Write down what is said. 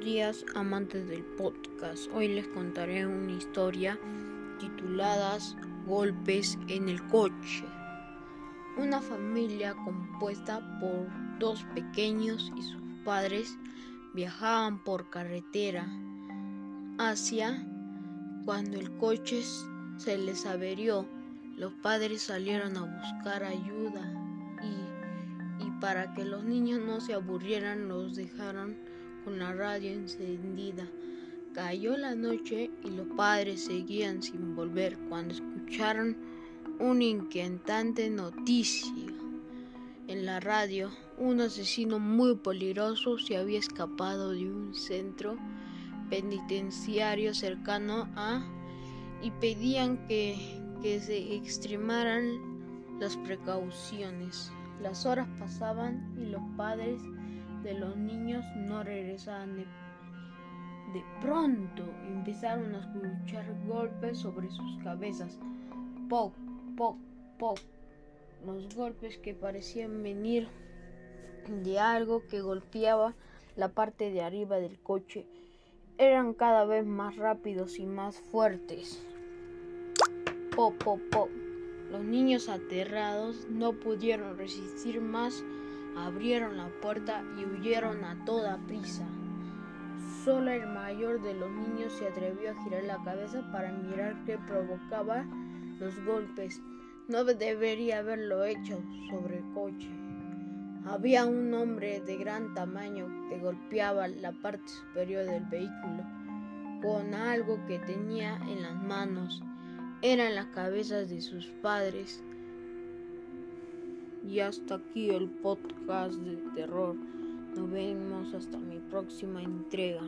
días amantes del podcast. Hoy les contaré una historia titulada Golpes en el coche. Una familia compuesta por dos pequeños y sus padres viajaban por carretera hacia cuando el coche se les averió. Los padres salieron a buscar ayuda y para que los niños no se aburrieran los dejaron con la radio encendida. Cayó la noche y los padres seguían sin volver cuando escucharon una inquietante noticia. En la radio, un asesino muy peligroso se había escapado de un centro penitenciario cercano a y pedían que, que se extremaran las precauciones. Las horas pasaban y los padres de los niños no regresaban de, pronto empezaron a escuchar golpes sobre sus cabezas. Poc, poc, poc. Los golpes que parecían venir de algo que golpeaba la parte de arriba del coche eran cada vez más rápidos y más fuertes. Pop, pop, pop. Los niños aterrados no pudieron resistir más abrieron la puerta y huyeron a toda prisa. Solo el mayor de los niños se atrevió a girar la cabeza para mirar qué provocaba los golpes. No debería haberlo hecho sobre el coche. Había un hombre de gran tamaño que golpeaba la parte superior del vehículo con algo que tenía en las manos. Eran las cabezas de sus padres y hasta aquí el podcast de terror. Nos vemos hasta mi próxima entrega.